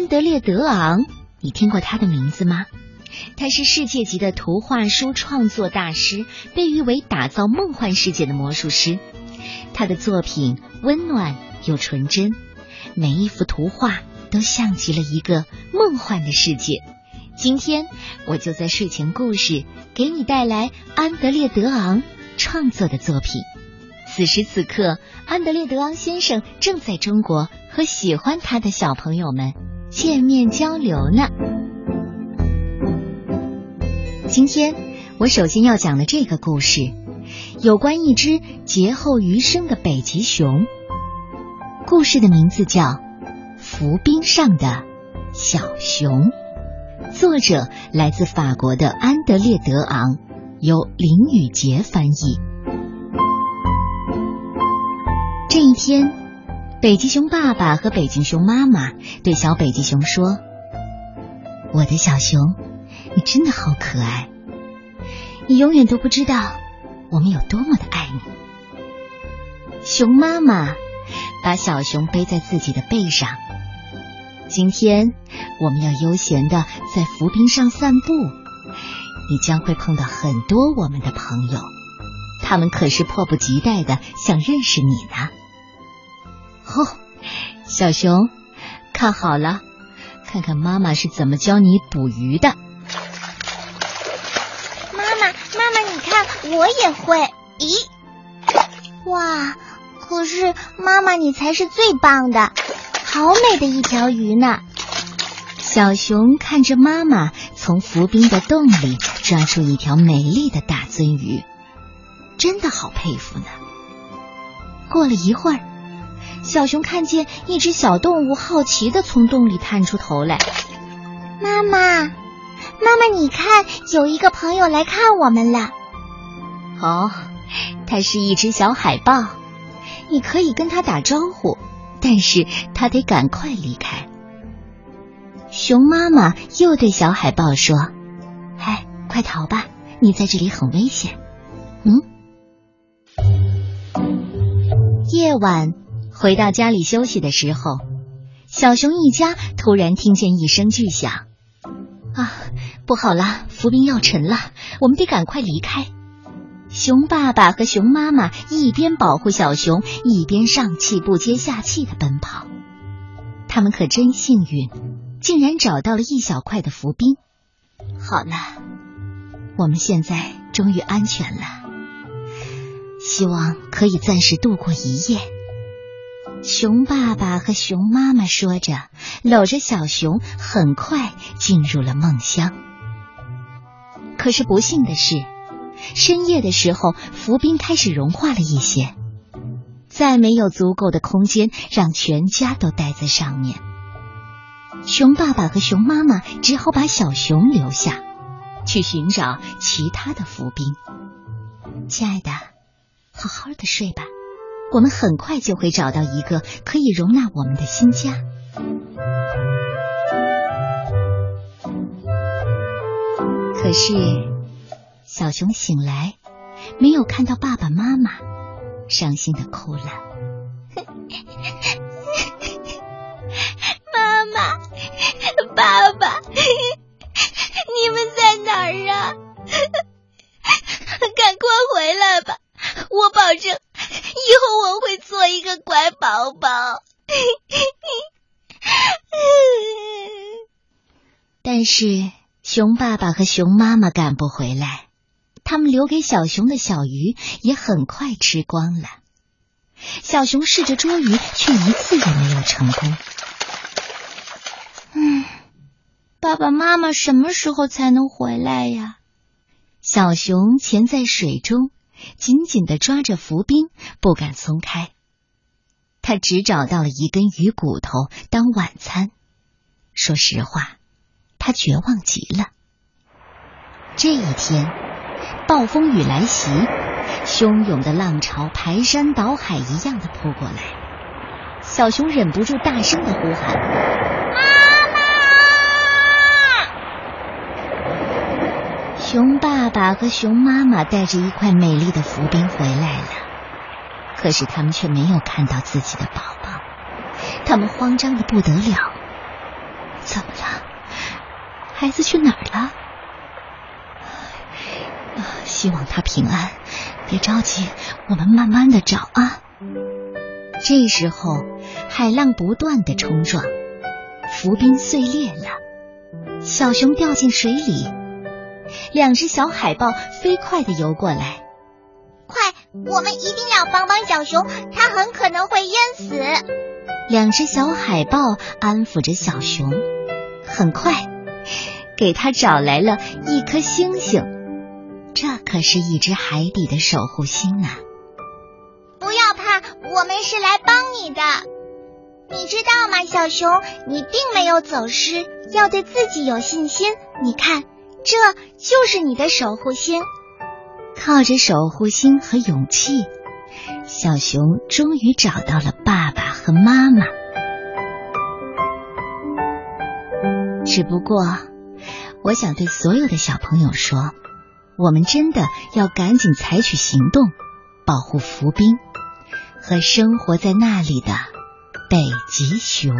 安德烈·德昂，你听过他的名字吗？他是世界级的图画书创作大师，被誉为打造梦幻世界的魔术师。他的作品温暖又纯真，每一幅图画都像极了一个梦幻的世界。今天我就在睡前故事给你带来安德烈·德昂创作的作品。此时此刻，安德烈·德昂先生正在中国和喜欢他的小朋友们见面交流呢。今天我首先要讲的这个故事，有关一只劫后余生的北极熊。故事的名字叫《浮冰上的小熊》，作者来自法国的安德烈·德昂，由林雨杰翻译。这一天，北极熊爸爸和北极熊妈妈对小北极熊说：“我的小熊。”你真的好可爱，你永远都不知道我们有多么的爱你。熊妈妈把小熊背在自己的背上。今天我们要悠闲的在浮冰上散步，你将会碰到很多我们的朋友，他们可是迫不及待的想认识你呢。哦，小熊，看好了，看看妈妈是怎么教你捕鱼的。妈妈，妈妈，你看我也会。咦，哇！可是妈妈，你才是最棒的，好美的一条鱼呢。小熊看着妈妈从浮冰的洞里抓出一条美丽的大鳟鱼，真的好佩服呢。过了一会儿，小熊看见一只小动物好奇的从洞里探出头来。妈妈，妈妈，你看，有一个朋友来看我们了。哦，它是一只小海豹，你可以跟它打招呼，但是它得赶快离开。熊妈妈又对小海豹说：“哎，快逃吧，你在这里很危险。”嗯。夜晚回到家里休息的时候，小熊一家突然听见一声巨响，啊，不好了，浮冰要沉了，我们得赶快离开。熊爸爸和熊妈妈一边保护小熊，一边上气不接下气的奔跑。他们可真幸运，竟然找到了一小块的浮冰。好了，我们现在终于安全了，希望可以暂时度过一夜。熊爸爸和熊妈妈说着，搂着小熊，很快进入了梦乡。可是不幸的是。深夜的时候，浮冰开始融化了一些，再没有足够的空间让全家都待在上面。熊爸爸和熊妈妈只好把小熊留下，去寻找其他的浮冰。亲爱的，好好的睡吧，我们很快就会找到一个可以容纳我们的新家。可是。小熊醒来，没有看到爸爸妈妈，伤心的哭了。宝宝。但是，熊爸爸和熊妈妈赶不回来。他们留给小熊的小鱼也很快吃光了。小熊试着捉鱼，却一次也没有成功。嗯，爸爸妈妈什么时候才能回来呀？小熊潜在水中，紧紧的抓着浮冰，不敢松开。他只找到了一根鱼骨头当晚餐。说实话，他绝望极了。这一天。暴风雨来袭，汹涌的浪潮排山倒海一样的扑过来。小熊忍不住大声的呼喊：“妈妈！”熊爸爸和熊妈妈带着一块美丽的浮冰回来了，可是他们却没有看到自己的宝宝，他们慌张的不得了。怎么了？孩子去哪儿了？希望他平安，别着急，我们慢慢的找啊。这时候，海浪不断的冲撞，浮冰碎裂了，小熊掉进水里，两只小海豹飞快的游过来。快，我们一定要帮帮小熊，它很可能会淹死。两只小海豹安抚着小熊，很快给他找来了一颗星星，这可是一只海底的守护星啊！不要怕，我们是来帮你的。你知道吗，小熊，你并没有走失，要对自己有信心。你看，这就是你的守护星。靠着守护星和勇气，小熊终于找到了爸爸和妈妈。只不过，我想对所有的小朋友说，我们真的要赶紧采取行动，保护浮冰和生活在那里的北极熊。